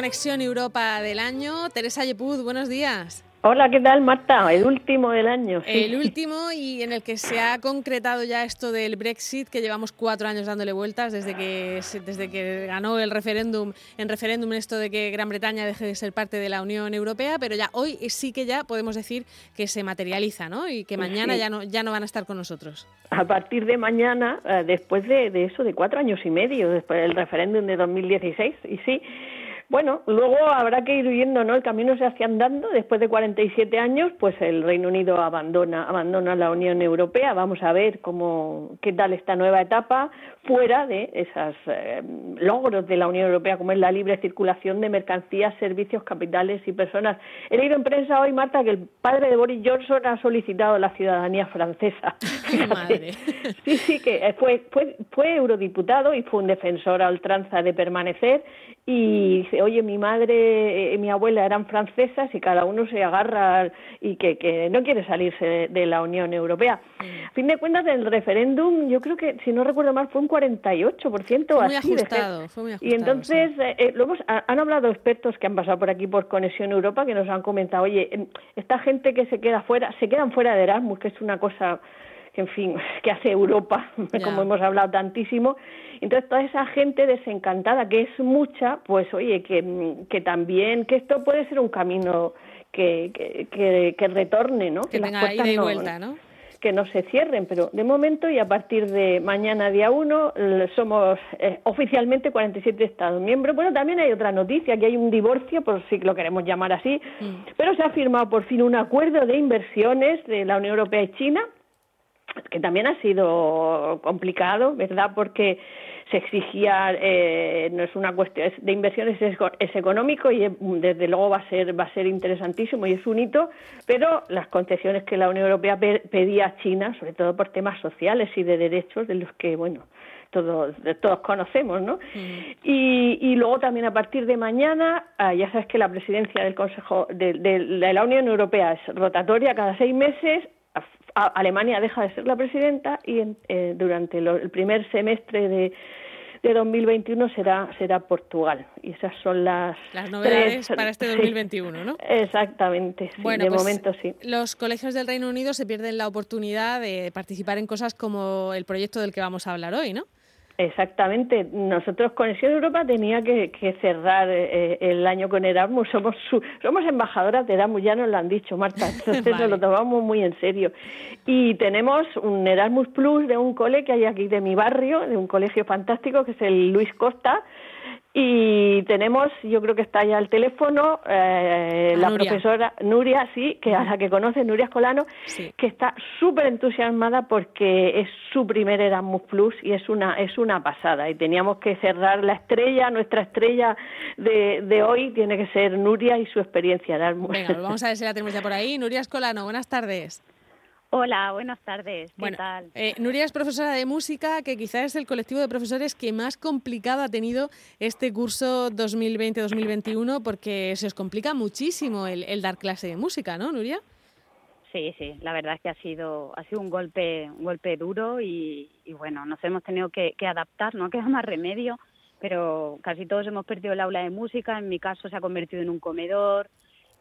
Conexión Europa del año. Teresa Yepuz, buenos días. Hola, ¿qué tal, Marta? El último del año. El último y en el que se ha concretado ya esto del Brexit, que llevamos cuatro años dándole vueltas desde que, desde que ganó el referéndum, en referéndum esto de que Gran Bretaña deje de ser parte de la Unión Europea, pero ya hoy sí que ya podemos decir que se materializa, ¿no? Y que mañana ya no ya no van a estar con nosotros. A partir de mañana, eh, después de, de eso, de cuatro años y medio, después del referéndum de 2016, y sí. Bueno, luego habrá que ir viendo, ¿no? El camino se hace andando. Después de 47 años, pues el Reino Unido abandona, abandona la Unión Europea. Vamos a ver cómo, qué tal esta nueva etapa fuera de esos eh, logros de la Unión Europea, como es la libre circulación de mercancías, servicios, capitales y personas. He leído en prensa hoy, Marta, que el padre de Boris Johnson ha solicitado la ciudadanía francesa. Madre. Sí, sí, que fue, fue, fue eurodiputado y fue un defensor a ultranza de permanecer y dice, oye, mi madre y mi abuela eran francesas y cada uno se agarra y que, que no quiere salirse de, la Unión Europea. A fin de cuentas, el referéndum, yo creo que, si no recuerdo mal, fue un 48% o muy así. Ajustado, fue muy ajustado, y entonces, eh, eh, lo hemos, han hablado expertos que han pasado por aquí por Conexión Europa que nos han comentado, oye, esta gente que se queda fuera, se quedan fuera de Erasmus, que es una cosa que en fin, que hace Europa, como hemos hablado tantísimo. Entonces, toda esa gente desencantada, que es mucha, pues oye, que, que también, que esto puede ser un camino que, que, que, retorne, ¿no? Que, vuelta, ¿no? que no se cierren, pero de momento y a partir de mañana día 1 somos eh, oficialmente 47 Estados miembros. Bueno, también hay otra noticia, que hay un divorcio, por si lo queremos llamar así, mm. pero se ha firmado por fin un acuerdo de inversiones de la Unión Europea y China que también ha sido complicado, ¿verdad? Porque se exigía, eh, no es una cuestión de inversiones, es, es, económico y desde luego va a ser va a ser interesantísimo y es un hito, pero las concesiones que la Unión Europea pedía a China, sobre todo por temas sociales y de derechos, de los que, bueno, todos, todos conocemos, ¿no? Y, y, luego también a partir de mañana, ah, ya sabes que la presidencia del Consejo de, de, la Unión Europea es rotatoria cada seis meses, Alemania deja de ser la presidenta y eh, durante el primer semestre de, de 2021 será será Portugal y esas son las las novedades para este 2021, ¿no? Exactamente. bueno, de pues, momento sí. Los colegios del Reino Unido se pierden la oportunidad de participar en cosas como el proyecto del que vamos a hablar hoy, ¿no? Exactamente. Nosotros, Conexión Europa, tenía que, cerrar eh, el año con Erasmus. Somos somos embajadoras de Erasmus, ya nos lo han dicho, Marta. Entonces nos lo tomamos muy en serio. Y tenemos un Erasmus Plus de un cole que hay aquí de mi barrio, de un colegio fantástico, que es el Luis Costa, y tenemos, yo creo que está ya el teléfono, eh, la profesora Nuria, sí, que a la que conoce, Nuria Escolano, que está súper entusiasmada porque es su primer Erasmus Plus y es una, es una pasada. Y teníamos que cerrar la estrella, nuestra estrella de, de hoy tiene que ser Nuria y su experiencia Erasmus. Venga, vamos a ver si la tenemos ya por ahí. Nuria Escolano, buenas tardes. Hola, buenas tardes. ¿Qué bueno, tal? Eh, Nuria es profesora de música, que quizás es el colectivo de profesores que más complicado ha tenido este curso 2020-2021, porque se os complica muchísimo el, el, dar clase de música, ¿no, Nuria? Sí, sí, la verdad es que ha sido, ha sido un golpe, un golpe duro y, y bueno, nos hemos tenido que, que adaptar, no queda más remedio, pero casi todos hemos perdido el aula de música, en mi caso se ha convertido en un comedor,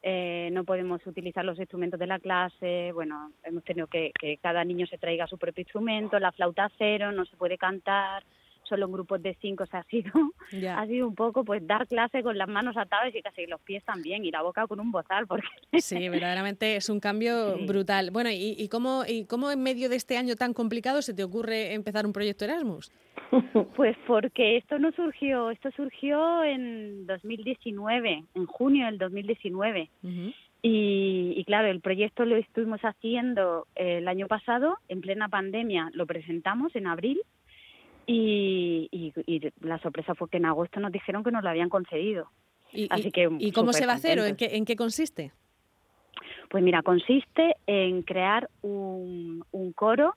eh, no podemos utilizar los instrumentos de la clase, bueno, hemos tenido que que cada niño se traiga su propio instrumento, la flauta cero, no se puede cantar, solo en grupos de cinco, o sea, ha sido, Ya. ha sido un poco pues dar clase con las manos atadas y casi los pies también y la boca con un bozal, porque Sí, verdaderamente es un cambio Sí. brutal. Bueno, ¿y, y, cómo, ¿y cómo en medio de este año tan complicado se te ocurre empezar un proyecto Erasmus? Pues porque esto no surgió, esto surgió en 2019, en junio del 2019. Ujú. Y, y claro, el proyecto lo estuvimos haciendo el año pasado, en plena pandemia, lo presentamos en abril y, y, y la sorpresa fue que en agosto nos dijeron que nos lo habían concedido. ¿Y, Así que ¿y cómo se va a hacer o en qué, en qué consiste? Pues mira, consiste en crear un, un coro,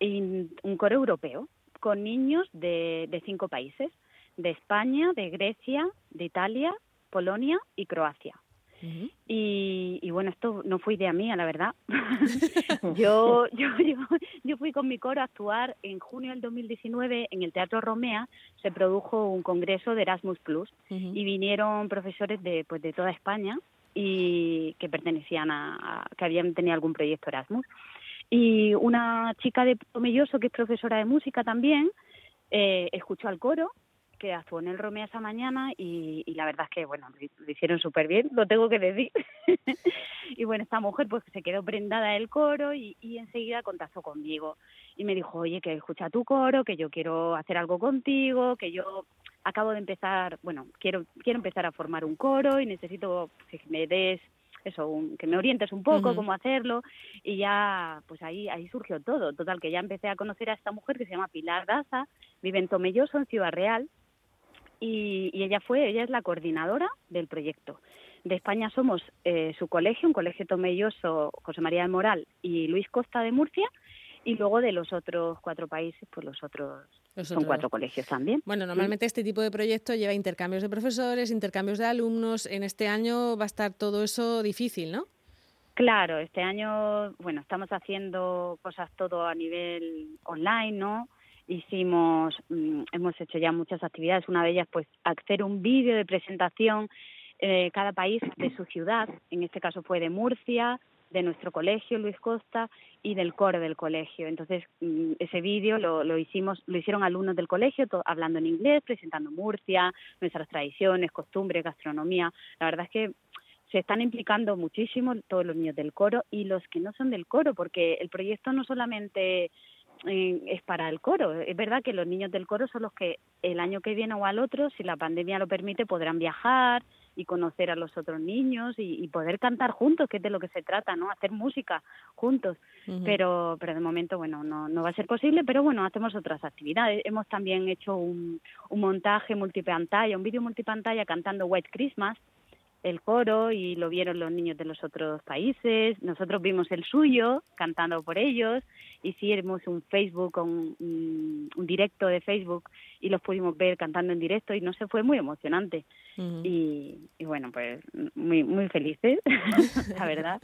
un coro europeo con niños de, de cinco países, de España, de Grecia, de Italia, Polonia y Croacia. Y, bueno, esto no fue idea mía, la verdad. yo, yo, yo, yo fui con mi coro a actuar en junio del 2019 en el Teatro Romea, se produjo un congreso de Erasmus Plus y vinieron profesores de, pues, de toda España y que pertenecían a, que habían tenido algún proyecto Erasmus. Y una chica de Tomelloso, que es profesora de música también, eh, escuchó al coro que actuó en el Romea esa mañana y, la verdad es que, bueno, lo, hicieron súper bien, lo tengo que decir. y bueno, esta mujer pues se quedó prendada del coro y, y, enseguida contactó conmigo y me dijo, oye, que escucha tu coro, que yo quiero hacer algo contigo, que yo acabo de empezar, bueno, quiero, quiero empezar a formar un coro y necesito que me des eso, que me orientes un poco cómo hacerlo y ya pues ahí ahí surgió todo. Total que ya empecé a conocer a esta mujer que se llama Pilar Daza, vive en Tomelloso, en Ciudad Real y, ella fue, ella es la coordinadora del proyecto. De España somos eh, su colegio, un colegio tomelloso, José María de Moral y Luis Costa de Murcia, y luego de los otros cuatro países, pues los otros son cuatro colegios también. Bueno, normalmente este tipo de proyecto lleva intercambios de profesores, intercambios de alumnos. En este año va a estar todo eso difícil, ¿no? Claro, este año, bueno, estamos haciendo cosas todo a nivel online, ¿no? Hicimos, mm, hemos hecho ya muchas actividades. Una de ellas, pues, hacer un vídeo de presentación eh, cada país de su ciudad. En este caso fue de Murcia, de nuestro colegio Luis Costa y del coro del colegio. Entonces mm, ese vídeo lo, lo hicimos, lo hicieron alumnos del colegio hablando en inglés, presentando Murcia, nuestras tradiciones, costumbres, gastronomía. La verdad es que se están implicando muchísimo todos los niños del coro y los que no son del coro, porque el proyecto no solamente es para el coro. Es verdad que los niños del coro son los que el año que viene o al otro, si la pandemia lo permite, podrán viajar y conocer a los otros niños y, poder cantar juntos, que es de lo que se trata, ¿no? Hacer música juntos. Pero pero de momento, bueno, no, no va a ser posible, pero bueno, hacemos otras actividades. Hemos también hecho un, un montaje multipantalla, un vídeo multipantalla cantando White Christmas, el coro y lo vieron los niños de los otros países. Nosotros vimos el suyo cantando por ellos. Hicimos un Facebook, un, un directo de Facebook y los pudimos ver cantando en directo y no se fue muy emocionante. y, bueno, pues muy muy felices, la verdad.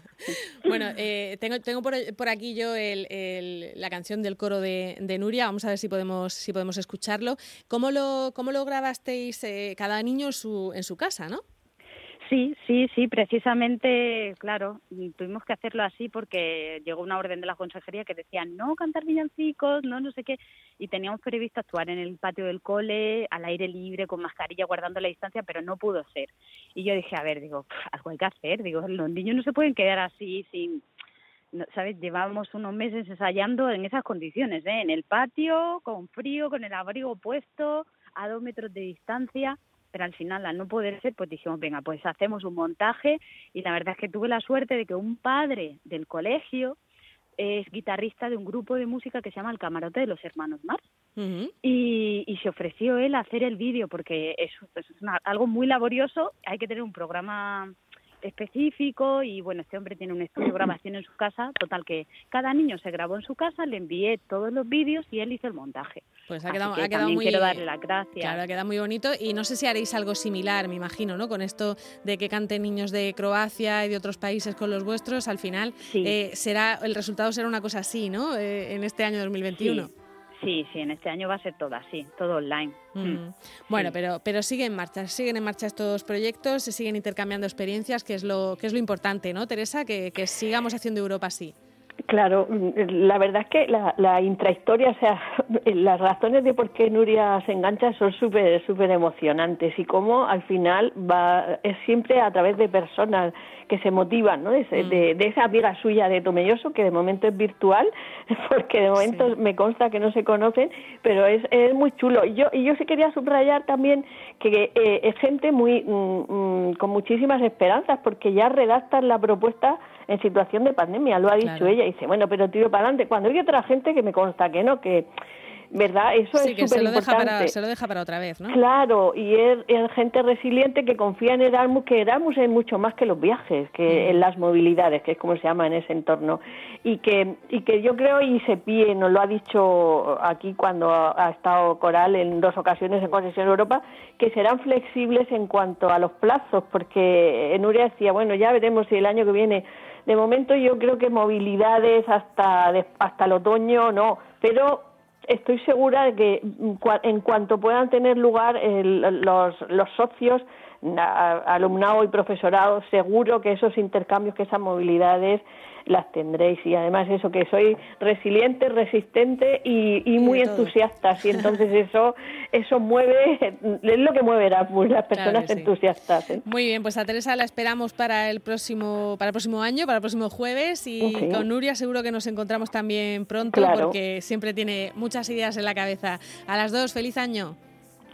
bueno, eh, tengo tengo por, por aquí yo el, la canción del coro de, de, Nuria. Vamos a ver si podemos si podemos escucharlo. ¿Cómo lo cómo lo grabasteis eh, cada niño en su en su casa, no? Sí, sí, sí, precisamente, claro, tuvimos que hacerlo así porque llegó una orden de la consejería que decía no cantar villancicos, no no sé qué, y teníamos previsto actuar en el patio del cole, al aire libre, con mascarilla, guardando la distancia, pero no pudo ser. Y yo dije, a ver, digo, algo hay que hacer, digo, los niños no se pueden quedar así sin, ¿sabes? Llevábamos unos meses ensayando en esas condiciones, ¿eh? En el patio, con frío, con el abrigo puesto, a dos metros de distancia pero al final al no poder ser, pues dijimos, venga, pues hacemos un montaje y la verdad es que tuve la suerte de que un padre del colegio es guitarrista de un grupo de música que se llama El Camarote de los Hermanos Mar. Y, y, se ofreció él a hacer el vídeo porque es, es algo muy laborioso, hay que tener un programa específico y bueno, este hombre tiene un estudio de grabación en su casa, total que cada niño se grabó en su casa, le envié todos los vídeos y él hizo el montaje. Pues ha quedado, ha quedado muy quiero darle las gracias. Claro, ha quedado muy bonito y no sé si haréis algo similar, me imagino, ¿no? Con esto de que canten niños de Croacia y de otros países con los vuestros, al final eh, será el resultado será una cosa así, ¿no? Eh, en este año 2021. Sí, sí, en este año va a ser todo así, todo online. Mm. Mm. Bueno, pero, pero siguen en marcha, siguen en marcha estos proyectos, se siguen intercambiando experiencias, que es lo, que es lo importante, ¿no, Teresa? Que, que sigamos haciendo Europa así. Claro, la verdad es que la, la, intrahistoria, o sea, las razones de por qué Nuria se engancha son súper súper emocionantes y cómo al final va es siempre a través de personas que se motivan, ¿no? De, mm. de, esa amiga suya de Tomelloso que de momento es virtual, porque de momento me consta que no se conocen, pero es, es muy chulo. Y yo y yo sí quería subrayar también que eh, es gente muy mm, mm, con muchísimas esperanzas porque ya redactan la propuesta en situación de pandemia, lo ha dicho ella, y dice, bueno, pero tiro para adelante, cuando hay otra gente que me consta que no, que ¿verdad? Eso sí, es súper se lo, deja importante. para, se lo deja para otra vez, ¿no? Claro, y es, es gente resiliente que confía en Erasmus, que Erasmus es mucho más que los viajes, que en las movilidades, que es como se llama en ese entorno, y que, y que yo creo, y Sepie nos lo ha dicho aquí cuando ha estado Coral en dos ocasiones en Conexión Europa, que serán flexibles en cuanto a los plazos, porque Nuria decía, bueno, ya veremos si el año que viene de momento yo creo que movilidades hasta hasta el otoño no, pero estoy segura de que en cuanto puedan tener lugar los, los socios, alumnado y profesorado, seguro que esos intercambios, que esas movilidades las tendréis y además eso que soy resiliente, resistente y, muy entusiasta y entonces eso eso mueve es lo que mueve Erasmus, las personas entusiastas. ¿eh? Muy bien, pues a Teresa la esperamos para el próximo para el próximo año, para el próximo jueves y con Nuria seguro que nos encontramos también pronto porque siempre tiene muchas ideas en la cabeza. A las dos, feliz año.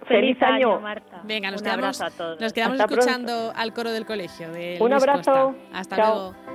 Feliz, año. Marta. Venga, nos Un quedamos, a todos. Nos quedamos escuchando al coro del colegio. Un abrazo. Hasta luego.